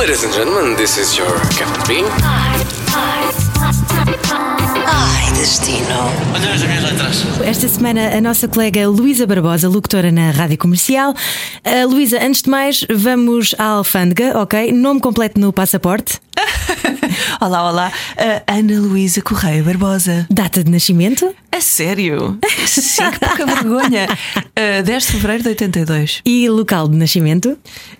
Ladies and gentlemen, this is your Captain Bean. Ai, destino. Olha as minhas letras. Esta semana a nossa colega Luísa Barbosa, locutora na Rádio Comercial. Uh, Luísa, antes de mais, vamos à alfândega, ok? Nome completo no passaporte, Olá, olá. Uh, Ana Luísa Correia Barbosa. data de nascimento A sério? Sim, que pouca vergonha. Uh, 10 de fevereiro de 82. e local de nascimento.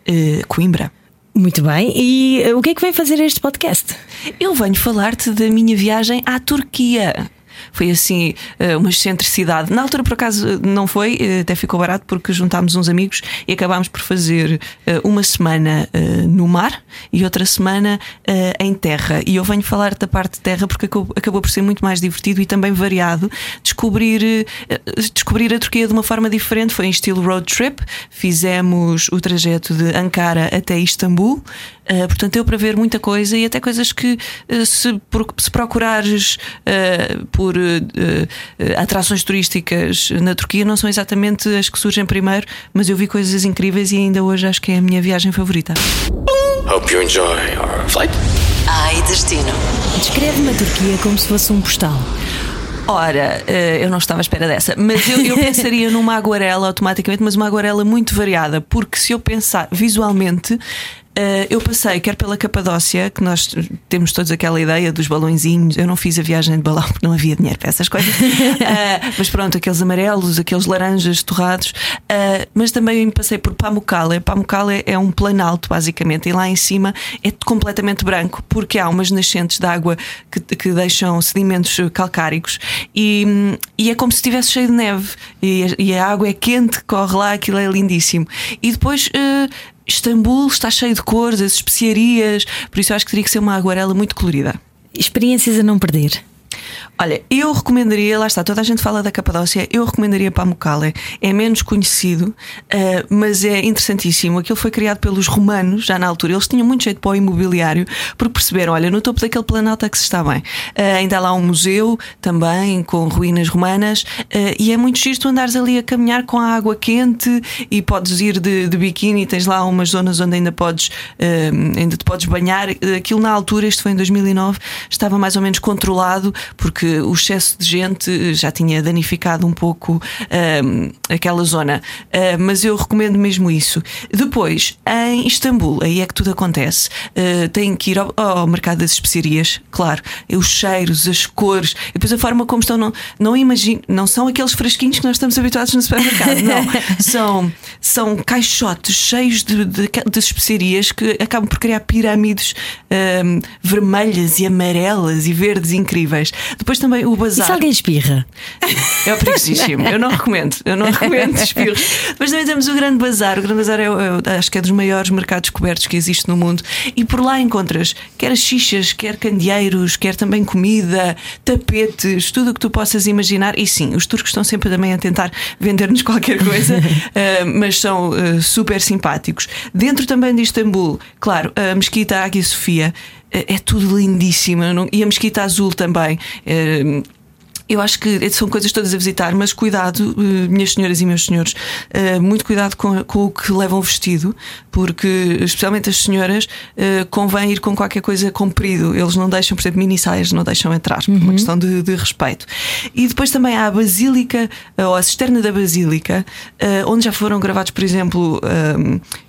Uh, Coimbra. Muito bem. E uh, o que é que vem fazer este podcast? Eu venho falar-te da minha viagem à Turquia. Foi assim, uh, uma excentricidade. Na altura, por acaso, não foi, uh, até ficou barato porque juntámos uns amigos e acabámos por fazer uh, uma semana no mar e outra semana em terra. E eu venho falar da parte de terra porque acabou, por ser muito mais divertido e também variado. Descobrir, descobrir a Turquia de uma forma diferente. Foi em estilo road trip. Fizemos o trajeto de Ankara até Istambul. Uh, portanto, deu para ver muita coisa e até coisas que, uh, se, se procurares uh, por uh, uh, atrações turísticas na Turquia, não são exatamente as que surgem primeiro, mas eu vi coisas incríveis e ainda hoje acho que é a minha viagem favorita. Hope you enjoy our flight. Ai, destino. Descreve-me a Turquia como se fosse um postal. Ora, eh, eu não estava à espera dessa, mas eu, eu pensaria numa aguarela automaticamente, mas uma aguarela muito variada, porque se eu pensar visualmente. Eh, eu passei, quer pela Capadócia, que nós temos todos aquela ideia dos balõezinhos. Eu não fiz a viagem de balão porque não havia dinheiro para essas coisas. Eh, mas pronto, aqueles amarelos, aqueles laranjas torrados. Eh, mas também passei por Pamukkale. Pamukkale é um planalto, basicamente, e lá em cima é completamente branco, porque há umas nascentes de água que, que deixam sedimentos calcáricos e, e é como se estivesse cheio de neve. E, a- e a água é quente, corre lá, aquilo é lindíssimo. E depois. eh, Istambul está cheio de cores, as especiarias, por isso eu acho que teria que ser uma aguarela muito colorida. Experiências a não perder. Olha, eu recomendaria, lá está, toda a gente fala da Capadócia, eu recomendaria Pamukkale. É menos conhecido, eh, mas é interessantíssimo. Aquilo foi criado pelos romanos, já na altura. Eles tinham muito jeito para o imobiliário, porque perceberam, olha, no topo daquele planalto é que se está bem. Eh, ainda há lá um museu também, com ruínas romanas, eh, e é muito giro tu andares ali a caminhar com a água quente e podes ir de, de biquíni, tens lá umas zonas onde ainda podes, ainda te podes banhar. Aquilo na altura, isto foi em 2009, estava mais ou menos controlado, porque o excesso de gente já tinha danificado um pouco ahm, aquela zona. Ah, mas eu recomendo mesmo isso. Depois, em Istambul, aí é que tudo acontece. Ah, tem que ir ao, ao mercado das especiarias, claro. Os cheiros, as cores, e depois a forma como estão. Não, não imagino, não são aqueles frasquinhos que nós estamos habituados no supermercado, não. São, são caixotes cheios de, de, de especiarias que acabam por criar pirâmides ahm, vermelhas e amarelas e verdes incríveis. Depois também o E se bazar. alguém espirra? É perigosíssimo. Eu não recomendo. Eu não recomendo espirros. Mas também temos o Grande Bazar. O Grande Bazar é, é- acho que é dos maiores mercados cobertos que existe no mundo. E por lá encontras quer xixas, quer candeeiros, quer também comida, tapetes, tudo o que tu possas imaginar. E sim, os turcos estão sempre também a tentar vender-nos qualquer coisa, eh, mas são eh, super simpáticos. Dentro também de Istambul, claro, a Mesquita Águia Sofia. Eh, É tudo lindíssimo não- e a Mesquita Azul também. Eh, eu acho que são coisas todas a visitar, mas cuidado, eh, minhas senhoras e meus senhores, eh, muito cuidado com, com o que levam vestido, porque, especialmente as senhoras, eh, convém ir com qualquer coisa comprido. Eles não deixam, por exemplo, mini saias, não deixam entrar, por uma questão de, de respeito. E depois também há a Basílica, ou a cisterna da Basílica, onde já foram gravados, por exemplo,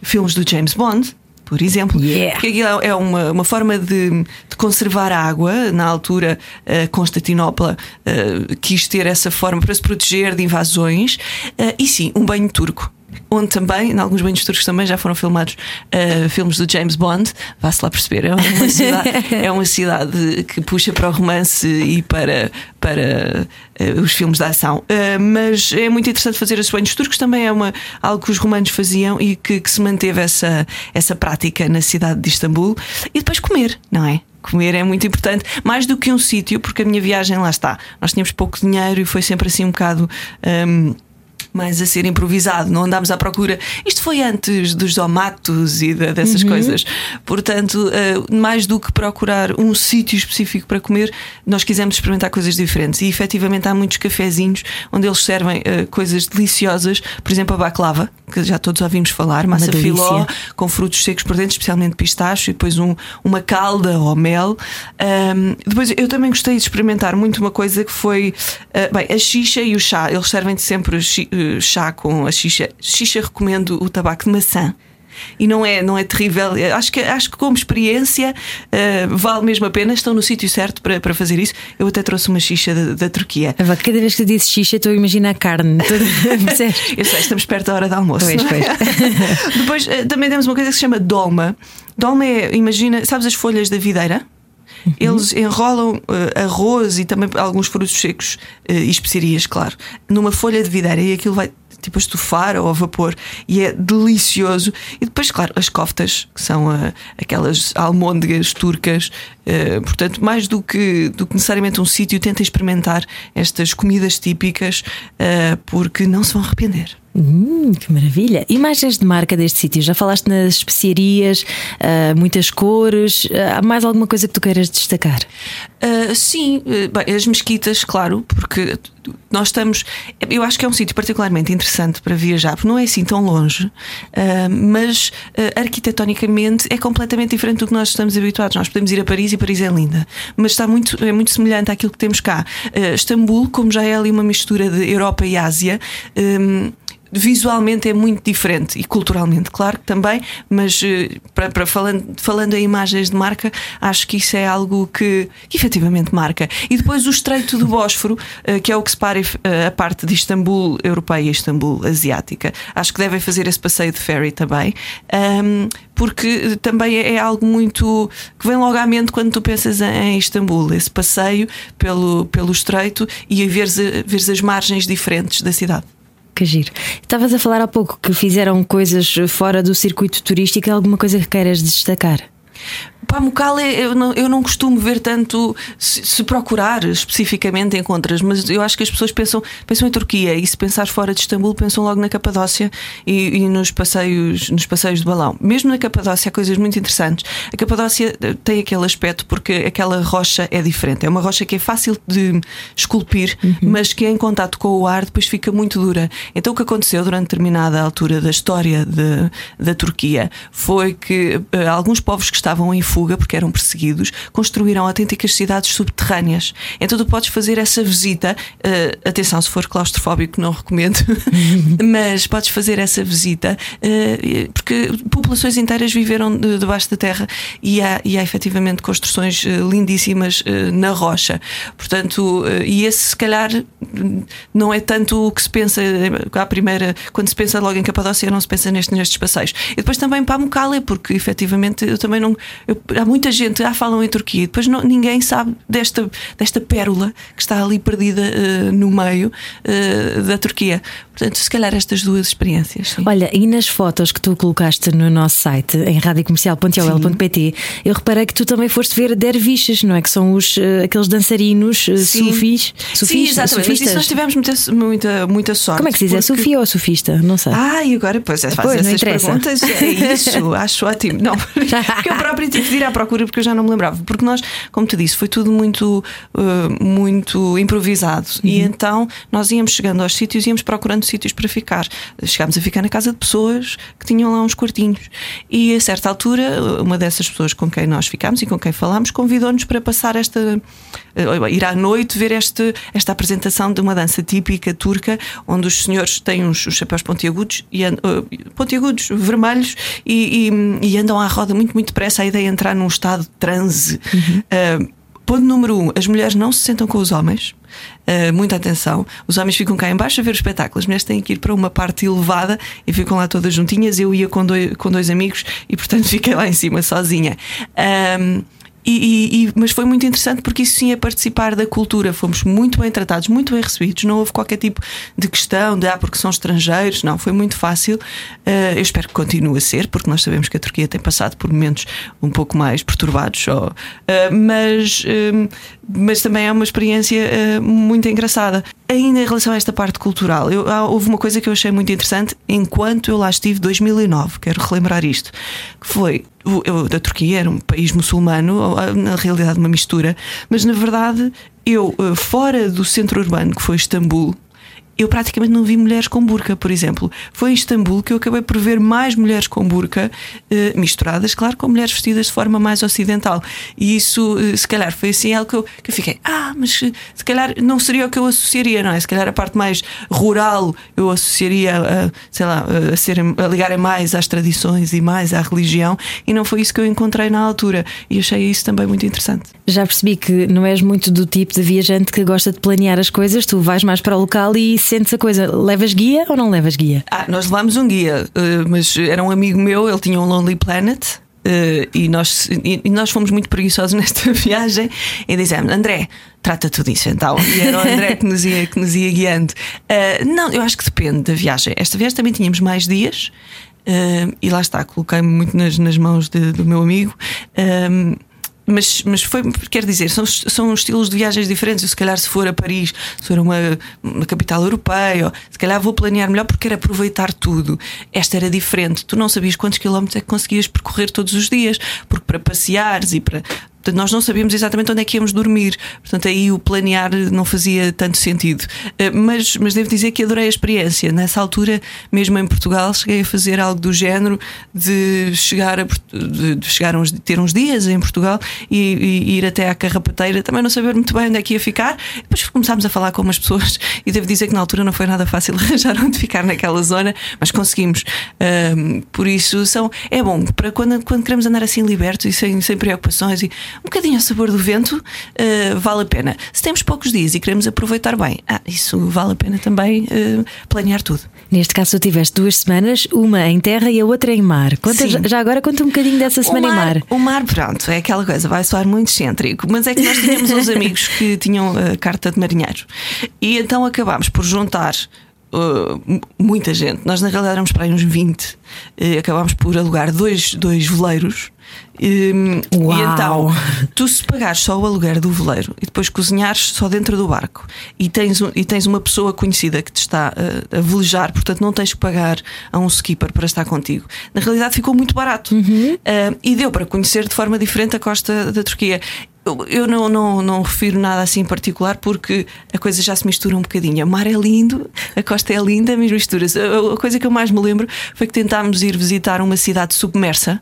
filmes do James Bond. Por exemplo, Yeah. porque aquilo é uma, uma forma de, de conservar a água. Na altura, eh, Constantinopla eh, quis ter essa forma para se proteger de invasões. Eh, e sim, um banho turco. Onde também, em alguns banhos turcos também já foram filmados eh, filmes do James Bond. Vá-se lá perceber. É uma, cidade, é uma cidade que puxa para o romance e para, para eh, os filmes de ação. Eh, mas é muito interessante fazer esses banhos turcos. Também é uma, algo que os romanos faziam e que, que se manteve essa, essa prática na cidade de Istambul. E depois comer, não é? Comer é muito importante, mais do que um sítio, porque a minha viagem lá está. Nós tínhamos pouco dinheiro e foi sempre assim um bocado. hum, mais a ser improvisado, não andámos à procura. Isto foi antes dos domatos e de, dessas coisas. Portanto, uh, mais do que procurar um sítio específico para comer, nós quisemos experimentar coisas diferentes. E efetivamente há muitos cafezinhos onde eles servem uh, coisas deliciosas, por exemplo, a baklava, que já todos ouvimos falar, massa filó com frutos secos por dentro, especialmente pistacho, e depois um, uma calda ou mel. Um, depois eu também gostei de experimentar muito uma coisa que foi uh, bem, a xixa e o chá. Eles servem-te sempre chá com a xixa. Xixa recomendo o tabaco de maçã. E não é, não é terrível. Acho que, acho que como experiência uh, vale mesmo a pena. Estão no sítio certo para, para fazer isso. Eu até trouxe uma xixa da, da Turquia. Cada vez que tu dizes xixa, estou a imaginar carne. Eu sei, estamos perto da hora do almoço. Pois, pois. Depois eh, também temos uma coisa que se chama dolma. Dolma é, imagina, sabes as folhas da videira? Uhum. Eles enrolam eh, arroz e também alguns frutos secos eh, e especiarias, claro, numa folha de videira e aquilo vai tipo a estufar ou a vapor e é delicioso. E depois, claro, as koftas, que são ah, aquelas almôndegas turcas. Eh, portanto, mais do que, do que necessariamente um sítio, tenta experimentar estas comidas típicas eh, porque não se vão arrepender. Hum, que maravilha! Imagens de marca deste sítio? Já falaste nas especiarias, ah, muitas cores. Há mais alguma coisa que tu queiras destacar? Uh, sim, uh, bem, as mesquitas, claro, porque nós estamos. Eu acho que é um sítio particularmente interessante para viajar, porque não é assim tão longe, uh, mas uh, arquitetonicamente é completamente diferente do que nós estamos habituados. Nós podemos ir a Paris e Paris é linda, mas está muito, é muito semelhante àquilo que temos cá. Uh, Istambul, como já é ali uma mistura de Europa e Ásia. um, visualmente é muito diferente e culturalmente, claro que também, mas eh, para, para falando, falando em imagens de marca, acho que isso é algo que, que efetivamente marca. E depois o Estreito do Bósforo, eh, que é o que separa eh, a parte de Istambul europeia e Istambul asiática. Acho que devem fazer esse passeio de ferry também, porque também é algo muito que vem logo à mente quando tu pensas em Istambul, esse passeio pelo, pelo Estreito e veres, veres as margens diferentes da cidade. Que giro. Estavas a falar há pouco que fizeram coisas fora do circuito turístico. Alguma coisa que queiras destacar? Pamukkale eu não, eu não costumo ver tanto se, se procurar especificamente encontras, mas eu acho que as pessoas pensam, pensam em Turquia e se pensar fora de Istambul pensam logo na Capadócia e, e nos, passeios, nos passeios de balão. Mesmo na Capadócia há coisas muito interessantes. A Capadócia eh, tem aquele aspecto porque aquela rocha é diferente. É uma rocha que é fácil de esculpir, mas que em contato com o ar depois fica muito dura. Então o que aconteceu durante determinada altura da história de, da Turquia foi que eh, alguns povos que estavam em fuga porque eram perseguidos construíram autênticas cidades subterrâneas. Então tu podes fazer essa visita. eh, atenção, se for claustrofóbico, não recomendo, mas podes fazer essa visita eh, porque populações inteiras viveram de- debaixo da terra e há, e há efetivamente construções eh, lindíssimas na rocha. Portanto, e esse se calhar não é tanto o que se pensa à primeira, quando se pensa logo em Capadócia, não se pensa nestes, nestes passeios. E depois também para Mucale, porque efetivamente eu também não. eu- há muita gente, ah, falam em Turquia, depois não- ninguém sabe desta, desta pérola que está ali perdida eh, no meio eh, da Turquia. Portanto, se calhar estas duas experiências. sim. Olha, e nas fotos que tu colocaste no nosso site, em radiocomercial.ol.pt, eu reparei que tu também foste ver derviches, não é? Que são os, eh, aqueles dançarinos Sim. sufis. Sim, exatamente. Sufistas. nós tivemos muita, muita, muita sorte. Como é que se diz? É porque- sufia ou sufista? Não sei. Ah, e agora pois é, faz Pois, essas perguntas. É isso, acho ótimo. Não, porque eu próprio tive de ir à procura porque eu já não me lembrava. Porque nós, como te disse, foi tudo muito, uh, muito improvisado. E Uhum. então nós íamos chegando aos sítios, íamos procurando sítios para ficar. Chegámos a ficar na casa de pessoas que tinham lá uns quartinhos. E a certa altura, uma dessas pessoas com quem nós ficámos e com quem falámos convidou-nos para passar esta. Uh, ir à noite ver este, esta apresentação de uma dança típica turca, onde os senhores têm uns, uns chapéus pontiagudos, e, and- uh, pontiagudos, vermelhos, e, e- e andam à roda muito, muito depressa. A ideia é entrar num estado de transe. Uh, Ponto número um: as mulheres não se sentam com os homens. Uh, muita atenção. Os homens ficam cá embaixo a ver o espetáculo. As mulheres têm que ir para uma parte elevada e ficam lá todas juntinhas. Eu ia com dois, com dois amigos e, portanto, fiquei lá em cima sozinha. Um, e- e- mas foi muito interessante porque isso sim é participar da cultura. Fomos muito bem tratados, muito bem recebidos. Não houve qualquer tipo de questão de ah, porque são estrangeiros. Não, foi muito fácil. Uh, eu espero que continue a ser, porque nós sabemos que a Turquia tem passado por momentos um pouco mais perturbados, só. Uh, mas, um, mas também é uma experiência uh, muito engraçada. Ainda em relação a esta parte cultural, eu, houve uma coisa que eu achei muito interessante enquanto eu lá estive, 2009, quero relembrar isto, que foi eu, da Turquia, era um país muçulmano, na realidade uma mistura, mas na verdade eu, eh, fora do centro urbano, que foi Istambul, eu praticamente não vi mulheres com burca, por exemplo. Foi em Istambul que eu acabei por ver mais mulheres com burca, eh, misturadas, claro, com mulheres vestidas de forma mais ocidental. E isso, eh, se calhar, foi assim algo que eu, que eu fiquei, ah, mas eh, se calhar não seria o que eu associaria, não é? Se calhar a parte mais rural eu associaria, a, sei lá, a, serem, a ligarem mais às tradições e mais à religião, e não foi isso que eu encontrei na altura. E achei isso também muito interessante. Já percebi que não és muito do tipo de viajante que gosta de planear as coisas, tu vais mais para o local e sentes a coisa. Levas guia ou não levas guia? Ah, nós levámos um guia, eh, mas era um amigo meu, ele tinha um Lonely Planet. Uh, e, nós, e, nós fomos muito preguiçosos nesta viagem e dizemos: André, trata tudo isso então. E era o André que nos ia, que nos ia guiando. Uh, não, eu acho que depende da viagem. Esta viagem também tínhamos mais dias uh, e lá está, coloquei-me muito nas, nas mãos de, do meu amigo mas, mas foi, quer dizer, são, são estilos de viagens diferentes. Eu, se calhar, se for a Paris, se for uma, uma capital europeia, ou, se calhar vou planear melhor porque quero aproveitar tudo. Esta era diferente. Tu não sabias quantos quilómetros é que conseguias percorrer todos os dias, porque para passeares e para Portanto, nós não sabíamos exatamente onde é que íamos dormir. Portanto, aí o planear não fazia tanto sentido. Eh, mas, mas devo dizer que adorei a experiência. Nessa altura, mesmo em Portugal, cheguei a fazer algo do género de chegar a de chegar uns, ter uns dias em Portugal e, e, ir até à Carrapateira, também não saber muito bem onde é que ia ficar. Depois começámos a falar com umas pessoas e devo dizer que na altura não foi nada fácil arranjar onde ficar naquela zona, mas conseguimos. Por isso são, é bom para quando, quando queremos andar assim libertos e sem, sem preocupações e um bocadinho a sabor do vento, uh, vale a pena. Se temos poucos dias e queremos aproveitar bem, ah, isso vale a pena também uh, planear tudo. Neste caso, tu tiveste duas semanas, uma em terra e a outra em mar. Conta, já agora conta um bocadinho dessa semana mar, em mar. O mar, pronto, é aquela coisa, vai soar muito excêntrico, mas é que nós tínhamos uns amigos que tinham a carta de marinheiro e então acabámos por juntar Uh, muita gente. Nós, na realidade, éramos para aí uns 20. Uh, acabámos por alugar dois, dois veleiros e, Uau. e então, tu se pagares só o aluguer do veleiro e depois cozinhares só dentro do barco e tens, e tens uma pessoa conhecida que te está a, a velejar, portanto não tens que pagar a um skipper para estar contigo. Na realidade ficou muito barato uhum. uh, e deu para conhecer de forma diferente a costa da Turquia. Eu não, não, não refiro nada assim em particular porque a coisa já se mistura um bocadinho. O mar é lindo, a costa é linda, mas mistura-se. A coisa que eu mais me lembro foi que tentámos ir visitar uma cidade submersa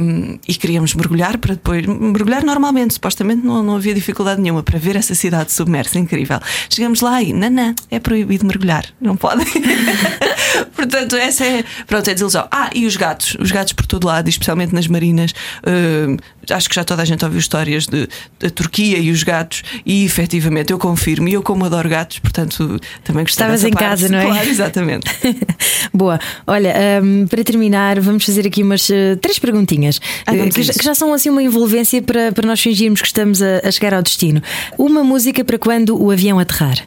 um, e queríamos mergulhar para depois. Mergulhar normalmente, supostamente não, não havia dificuldade nenhuma para ver essa cidade submersa, incrível. Chegamos lá e, não, é proibido mergulhar, não podem. Portanto, essa é. Pronto, é desilusão. Ah, e os gatos, os gatos por todo lado, especialmente nas marinas. Uh, acho que já toda a gente ouviu histórias de, da Turquia e os gatos, e efetivamente eu confirmo, e eu como adoro gatos, portanto também gostava Estavas em parte. casa, não é? Claro, exatamente. Boa. Olha, um, para terminar, vamos fazer aqui umas uh, três perguntinhas ah, uh, que, já, que, já, são assim uma envolvência para, para nós fingirmos que estamos a, a chegar ao destino. Uma música para quando o avião aterrar.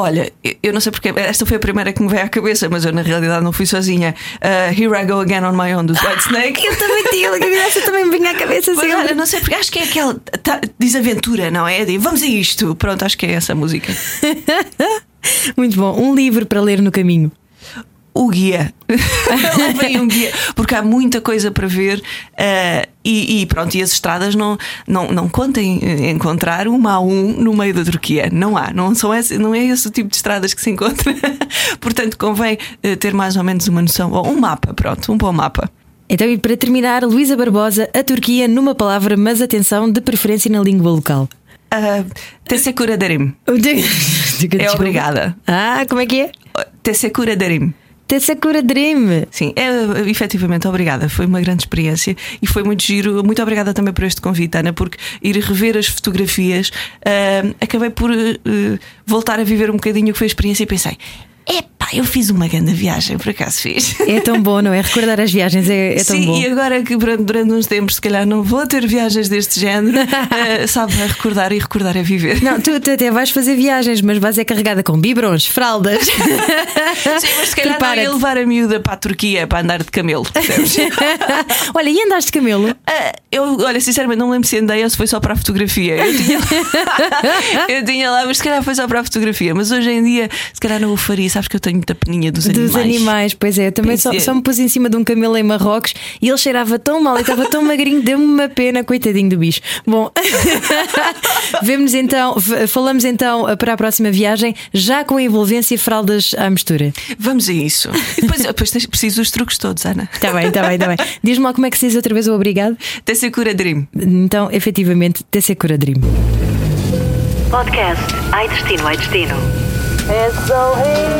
Olha, eu não sei porque esta foi a primeira que me veio à cabeça, mas eu na realidade não fui sozinha. Uh, Here I Go Again on My Own dos White Snake. eu também tinha, essa também me vinha à cabeça. Mas, olha, não sei porque acho que é aquela tá, desaventura, não é? De, vamos a isto. Pronto, acho que é essa a música. Muito bom. Um livro para ler no caminho o guia. Levem um guia, porque há muita coisa para ver uh, e, e, pronto, e as estradas não, não, não contem encontrar uma a um no meio da Turquia. Não há, não, são esse, não é esse o tipo de estradas que se encontra. Portanto, convém uh, ter mais ou menos uma noção, ou um mapa, pronto, um bom mapa. Então, e para terminar, Luísa Barbosa, a Turquia numa palavra, mas atenção, de preferência na língua local. Uh, Tesekura Darim. é obrigada. Ah, como é que é? Tesekura Darim. Sakura Dream. Sim, é, efetivamente, obrigada. Foi uma grande experiência e foi muito giro. Muito obrigada também por este convite, Ana, porque ir rever as fotografias, uh, acabei por uh, voltar a viver um bocadinho o que foi a experiência e pensei. Eu fiz uma grande viagem, por acaso fiz. É tão bom, não é? Recordar as viagens é, é tão Sim, bom. e agora que durante, durante uns tempos, se calhar, não vou ter viagens deste género, eh, sabe, a recordar e recordar a viver. Não, tu, tu até vais fazer viagens, mas vais é carregada com biberons, fraldas. Sim, mas se calhar não ia levar a miúda para a Turquia para andar de camelo, percebes? Olha, e andaste de camelo? Ah, eu, olha, sinceramente, não me lembro se andei ou se foi só para a fotografia. Eu tinha, eu tinha lá, mas se calhar foi só para a fotografia. Mas hoje em dia, se calhar não o faria. Sabes que eu tenho muita peninha dos, Dos animais, pois é. Eu também só, Pensei- só me pus em cima de um camelo em Marrocos e ele cheirava tão mal e estava tão magrinho, deu-me uma pena, coitadinho do bicho. Bom, vemos então, falamos então para a próxima viagem, já com a envolvência fraldas à mistura. Vamos a isso. E depois, depois tens- preciso dos truques todos, Ana. Está bem, está bem, está bem. Diz-me lá como é que se diz outra vez o obrigado. Até cura Dream. Então, efetivamente, Tessecura Dream. Podcast Ai Destino, Ai Destino. So